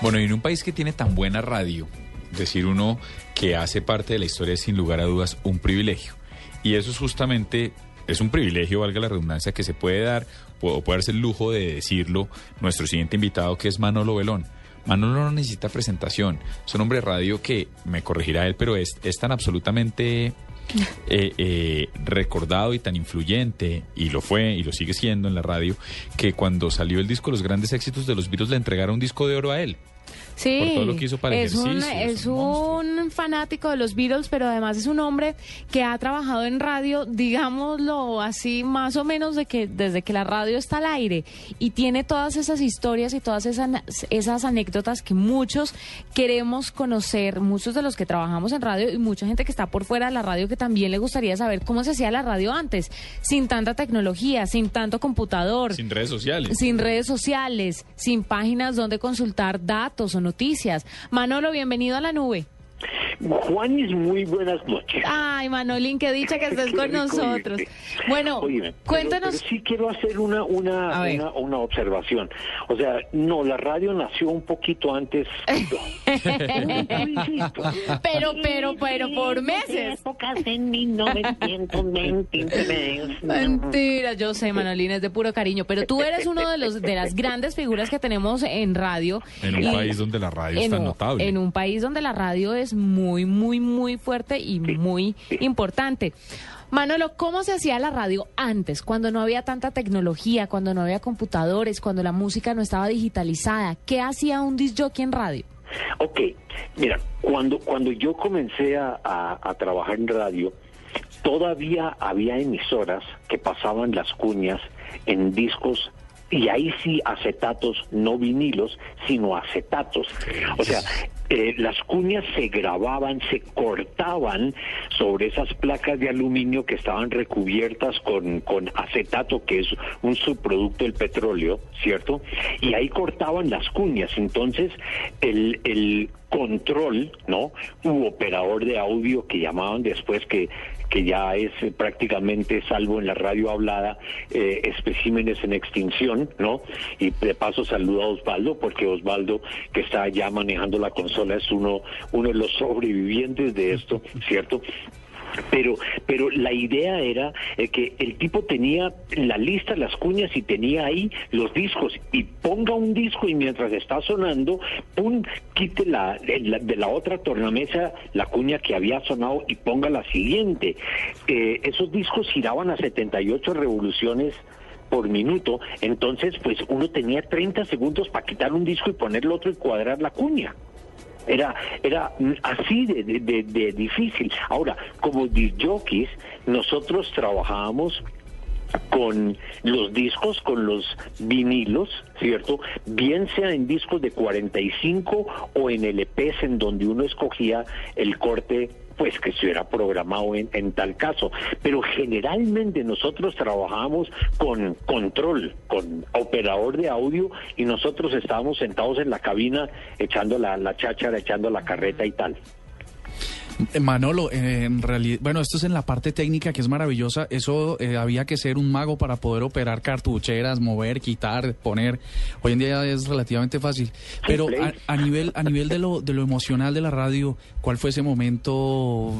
Bueno, y en un país que tiene tan buena radio, decir uno que hace parte de la historia es sin lugar a dudas un privilegio. Y eso es justamente, es un privilegio, valga la redundancia, que se puede dar, o puede darse el lujo de decirlo, nuestro siguiente invitado que es Manolo Belón. Manolo no necesita presentación, es un hombre de radio que, me corregirá él, pero es, es tan absolutamente eh, eh, recordado y tan influyente, y lo fue y lo sigue siendo en la radio, que cuando salió el disco Los grandes éxitos de los Beatles le entregaron un disco de oro a él. Sí, Por todo lo que hizo para es, un, ejercicio, es es un un fanático de los Beatles, pero además es un hombre que ha trabajado en radio, digámoslo así, más o menos de que desde que la radio está al aire y tiene todas esas historias y todas esas, esas anécdotas que muchos queremos conocer, muchos de los que trabajamos en radio y mucha gente que está por fuera de la radio que también le gustaría saber cómo se hacía la radio antes, sin tanta tecnología, sin tanto computador. Sin redes sociales. Sin redes sociales, sin páginas donde consultar datos o noticias. Manolo, bienvenido a la nube. Juanis, muy buenas noches. Ay, Manolín, qué dicha que estés con nosotros. Bueno, cuéntanos. pero sí quiero hacer una, una, una, una observación. O sea, no, la radio nació un poquito antes. Pero, pero, pero, por meses. Épocas en 1923. Mentira, yo sé, Manolín, es de puro cariño, pero tú eres uno de los de las grandes figuras que tenemos en radio. En un Y- país donde la radio es en tan un- notable. En un país donde la radio es muy, muy, muy fuerte y muy importante. Manolo, ¿cómo se hacía la radio antes, cuando no había tanta tecnología, cuando no había computadores, cuando la música no estaba digitalizada? ¿Qué hacía un disc jockey en radio? Ok, mira, cuando, cuando yo comencé a, a- a trabajar en radio, todavía había emisoras que pasaban las cuñas en discos y ahí sí acetatos, no vinilos, sino acetatos. O sea, eh, las cuñas se grababan, se cortaban sobre esas placas de aluminio que estaban recubiertas con, con acetato, que es un subproducto del petróleo, ¿cierto? Y ahí cortaban las cuñas. Entonces, el, el control, ¿no? U operador de audio que llamaban después que que ya es prácticamente, salvo en la radio hablada, eh, especímenes en extinción, ¿no? Y de paso saludo a Osvaldo, porque Osvaldo, que está ya manejando la consola, es uno, uno de los sobrevivientes de esto, ¿cierto? Pero, pero la idea era eh, que el tipo tenía la lista, las cuñas y tenía ahí los discos y ponga un disco y mientras está sonando, pum, quite la, la- de la otra tornamesa la cuña que había sonado y ponga la siguiente. Eh, esos discos giraban a 78 revoluciones por minuto, entonces pues uno tenía 30 segundos para quitar un disco y poner el otro y cuadrar la cuña. Era, era así de, de- de- difícil. Ahora, como jockeys, nosotros trabajábamos con los discos, con los vinilos, ¿cierto? Bien sea en discos de 45 o en LPs en donde uno escogía el corte pues que estuviera programado en, en tal caso. Pero generalmente nosotros trabajamos con control, con operador de audio y nosotros estábamos sentados en la cabina echando la, la cháchara, echando la carreta y tal. Eh, Manolo, eh, en realidad, bueno, esto es en la parte técnica que es maravillosa. Eso eh, había que ser un mago para poder operar cartucheras, mover, quitar, poner. Hoy en día es relativamente fácil. Pero a, a nivel, a nivel de lo, de lo emocional de la radio, ¿cuál fue ese momento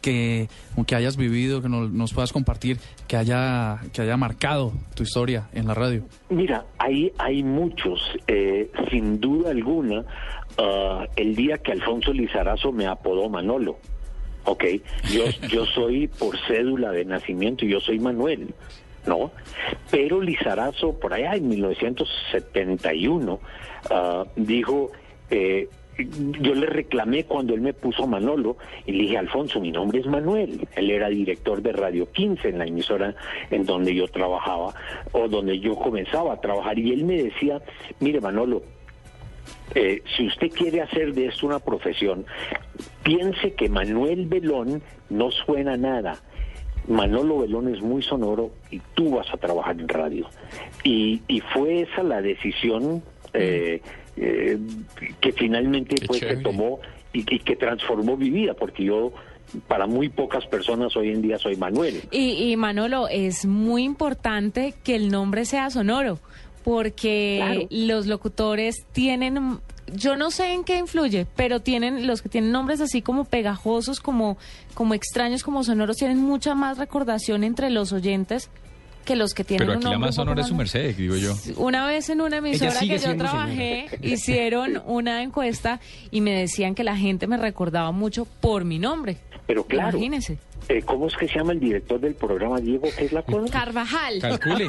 que, que hayas vivido, que nos, nos puedas compartir, que haya, que haya marcado tu historia en la radio? Mira, hay, hay muchos, eh, sin duda alguna, ah, el día que Alfonso Lizarazo me apodó Manolo, ¿ok? Yo, yo soy por cédula de nacimiento, yo soy Manuel, ¿no? Pero Lizarazo, por allá en 1971, ah, dijo... Eh, yo le reclamé cuando él me puso Manolo y le dije, Alfonso, mi nombre es Manuel. Él era director de Radio 15 en la emisora en donde yo trabajaba o donde yo comenzaba a trabajar. Y él me decía, mire Manolo, eh, si usted quiere hacer de esto una profesión, piense que Manuel Belón no suena nada. Manolo Belón es muy sonoro y tú vas a trabajar en radio. Y, y fue esa la decisión eh, eh, que finalmente Qué pues, se tomó y, y que transformó mi vida, porque yo para muy pocas personas hoy en día soy Manuel. Y, y Manolo, es muy importante que el nombre sea sonoro, porque los locutores tienen yo no sé en qué influye, pero tienen los que tienen nombres así como pegajosos, como como extraños, como sonoros, tienen mucha más recordación entre los oyentes que los que tienen Pero aquí la más sonora es su merced, digo yo. Una vez en una emisora que yo trabajé, hicieron una encuesta y me decían que la gente me recordaba mucho por mi nombre. Pero claro. Imagínense. Eh, ¿Cómo es que se llama el director del programa, Diego? ¿Qué es la cosa? Carvajal. Calcule,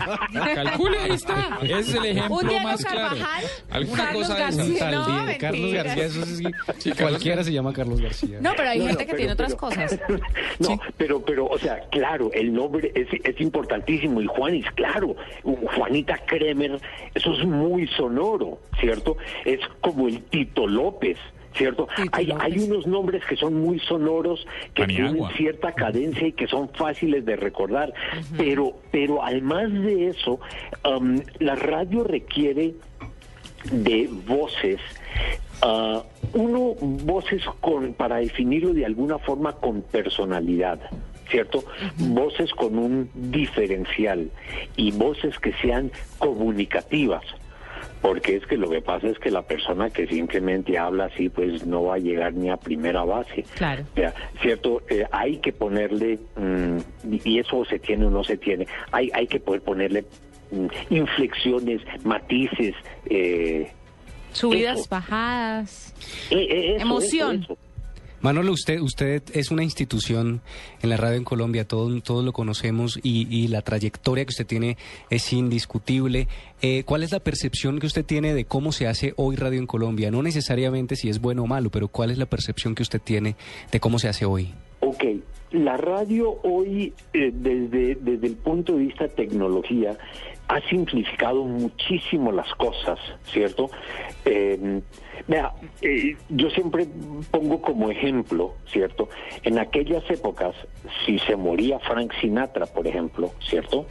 calcule, ahí está. Ese es el ejemplo Un Diego más Carvajal, claro. Alguna Carlos cosa de. García. No, Tal día. mentira. Carlos García, eso es, Sí, cualquiera se llama Carlos García. No, pero hay No, gente no, que pero- tiene otras cosas. No, pero, pero, o sea, claro, el nombre es, es importantísimo. Y Juanis, claro, Juanita Kremer, eso es muy sonoro, ¿cierto? Es como el Tito López. ¿Cierto? Hay, hay unos nombres que son muy sonoros, que Paniagua. tienen cierta cadencia y que son fáciles de recordar. Pero, pero además de eso, um, la radio requiere de voces. ah, uno, voces con, para definirlo de alguna forma con personalidad, ¿cierto? Voces con un diferencial y voces que sean comunicativas. Porque es que lo que pasa es que la persona que simplemente habla así, pues no va a llegar ni a primera base. Claro. O sea, cierto, Eh, hay que ponerle, mm, y eso se tiene o no se tiene, hay, hay que poder ponerle mm, inflexiones, matices, eh, Subidas, Eso. bajadas. eh, eh, eso, Emoción. eso. Manolo, usted, usted es una institución en la radio en Colombia, todos, todos lo conocemos y, y la trayectoria que usted tiene es indiscutible. Eh, ¿Cuál es la percepción que usted tiene de cómo se hace hoy radio en Colombia? No necesariamente si es bueno o malo, pero ¿cuál es la percepción que usted tiene de cómo se hace hoy? Ok, la radio hoy, eh, desde, desde el punto de vista tecnología, ha simplificado muchísimo las cosas, ¿cierto? Eh, eh, yo siempre pongo como ejemplo, ¿cierto? En aquellas épocas, si se moría Frank Sinatra, por ejemplo, ¿cierto?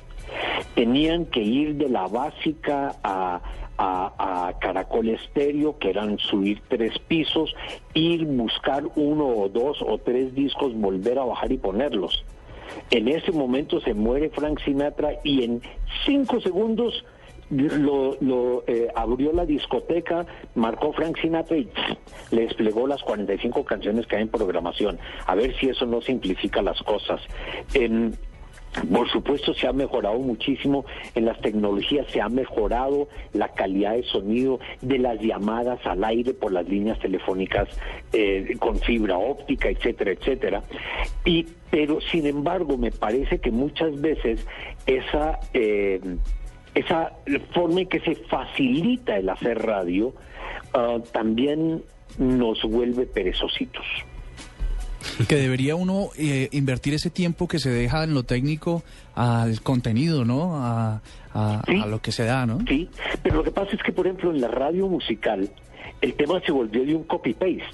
Tenían que ir de la básica a, a, a Caracol Estéreo, que eran subir tres pisos, ir, buscar uno o dos o tres discos, volver a bajar y ponerlos. En ese momento se muere Frank Sinatra y en cinco segundos lo, eh, abrió la discoteca, marcó Frank Sinatra y ¡pff! le desplegó las 45 canciones que hay en programación. A ver si eso no simplifica las cosas. Por supuesto, se ha mejorado muchísimo en las tecnologías, se ha mejorado la calidad de sonido de las llamadas al aire por las líneas telefónicas eh, con fibra óptica, etcétera, etcétera. Y, pero, sin embargo, me parece que muchas veces esa, eh, esa forma en que se facilita el hacer radio ah, también nos vuelve perezositos. Que debería uno eh, invertir ese tiempo que se deja en lo técnico al contenido, ¿no? A, a- Sí. a lo que se da, ¿no? Sí, pero lo que pasa es que, por ejemplo, en la radio musical, el tema se volvió de un copy-paste.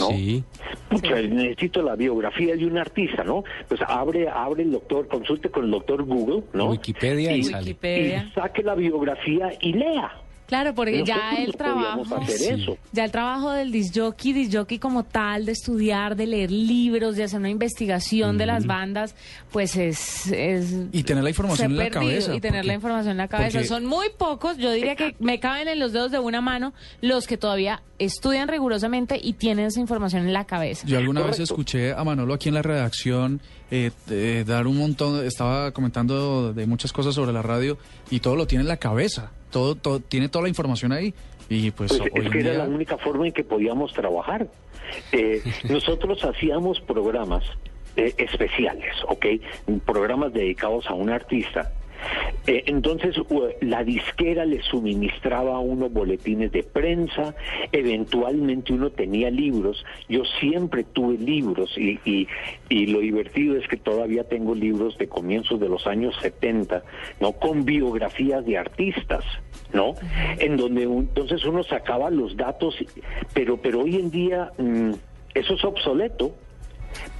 ¿no? Sí. Pucha, necesito la biografía de un artista, ¿no? Pues abre, abre el doctor, consulte con el doctor Google, ¿no? Wikipedia y sale. Wikipedia. Y saque la biografía y lea. Claro, porque ya el trabajo, hacer Sí. eso. ya el trabajo del disjockey, disjockey como tal, de estudiar, de leer libros, de hacer una investigación de las bandas, pues es, es Y tener la información en la perdido, cabeza, y tener porque- la información en la cabeza. porque- Son muy pocos, yo diría que me caben en los dedos de una mano los que todavía estudian rigurosamente y tienen esa información en la cabeza. Yo alguna vez escuché a Manolo aquí en la redacción eh, eh, dar un montón, estaba comentando de muchas cosas sobre la radio y todo lo tiene en la cabeza, todo, todo tiene toda la información ahí y pues, Pues hoy es que era la única forma en que podíamos trabajar. Eh, nosotros hacíamos programas eh, especiales, ¿ok? Programas dedicados a un artista. Eh, entonces la disquera le suministraba a uno boletines de prensa, eventualmente uno tenía libros, yo siempre tuve libros y, y, y lo divertido es que todavía tengo libros de comienzos de los años 70, ¿no? Con biografías de artistas, ¿no? En donde entonces uno sacaba los datos, pero, pero hoy en día mm, eso es obsoleto.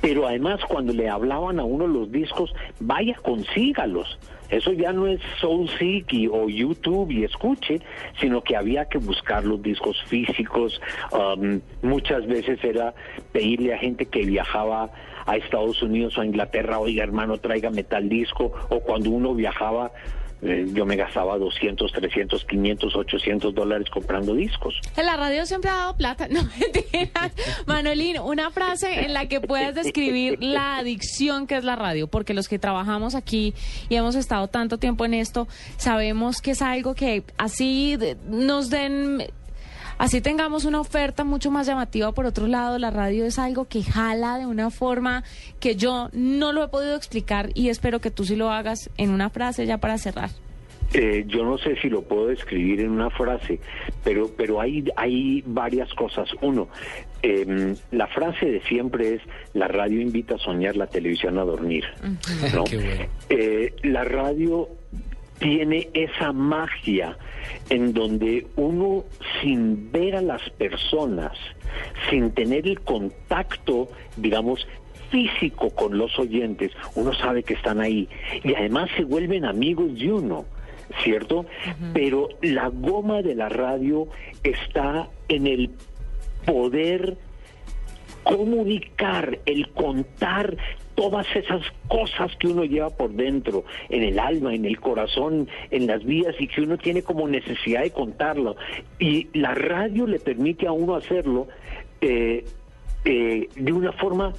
Pero además cuando le hablaban a uno los discos, vaya, consígalos. Eso ya no es SoulSeek y- o YouTube y escuche, sino que había que buscar los discos físicos. Um, muchas veces era pedirle a gente que viajaba a Estados Unidos o a Inglaterra, oiga hermano, tráigame tal disco. O cuando uno viajaba, eh, yo me gastaba 200, 300, 500, 800 dólares comprando discos. La radio siempre ha dado plata, no mentiras. Manolín, una frase en la que puedas describir la adicción que es la radio, porque los que trabajamos aquí y hemos estado tanto tiempo en esto, sabemos que es algo que así nos den Así tengamos una oferta mucho más llamativa. Por otro lado, la radio es algo que jala de una forma que yo no lo he podido explicar y espero que tú sí lo hagas en una frase ya para cerrar. Eh, yo no sé si lo puedo describir en una frase, pero, pero hay, hay varias cosas. Uno, em, la frase de siempre es, la radio invita a soñar, la televisión a dormir. ¿no? Qué bueno. Eh, la radio tiene esa magia en donde uno sin ver a las personas, sin tener el contacto, digamos, físico con los oyentes, uno sabe que están ahí y además se vuelven amigos de uno. ¿Cierto? Pero la goma de la radio está en el poder comunicar, el contar todas esas cosas que uno lleva por dentro, en el alma, en el corazón, en las vidas y que uno tiene como necesidad de contarlo. Y la radio le permite a uno hacerlo eh, eh, de una forma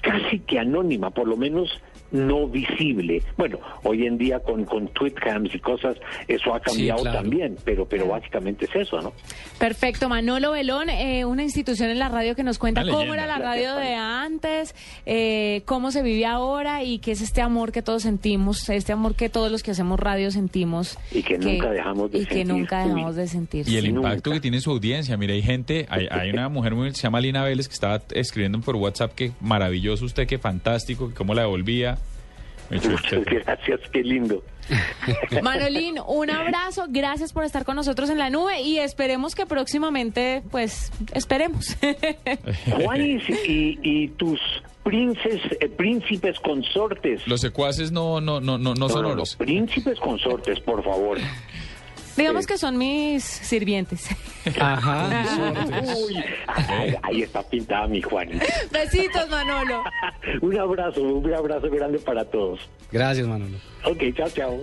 casi que anónima, por lo menos no visible. Bueno, hoy en día con, con tweetcams y cosas, eso ha cambiado claro. también, pero, pero básicamente es eso, ¿no? Perfecto, Manolo Belón, eh, una institución en la radio que nos cuenta cómo era la radio de antes, eh, cómo se vive ahora y qué es este amor que todos sentimos, este amor que todos los que hacemos radio sentimos. Y que nunca dejamos de y que sentir. nunca Uy. dejamos de sentir. Y el sí. impacto Nunca. que tiene en su audiencia. Mira, hay gente, hay, hay una mujer muy, se llama Lina Vélez que estaba escribiendo por WhatsApp que maravilloso usted, que fantástico, que cómo la devolvía. Muchas gracias, qué lindo. Manolín, un abrazo, gracias por estar con nosotros en la nube y esperemos que próximamente, pues, esperemos. Juanis y, y tus princes, eh, príncipes consortes. Los secuaces no, no, no, no, no No, son no, no, oros. príncipes consortes, por favor. Digamos que son mis sirvientes. Ajá. Uy, ahí, ahí está pintada mi Juan. Besitos, Manolo. Un abrazo, un abrazo grande para todos. Gracias, Manolo. Ok, chao, chao.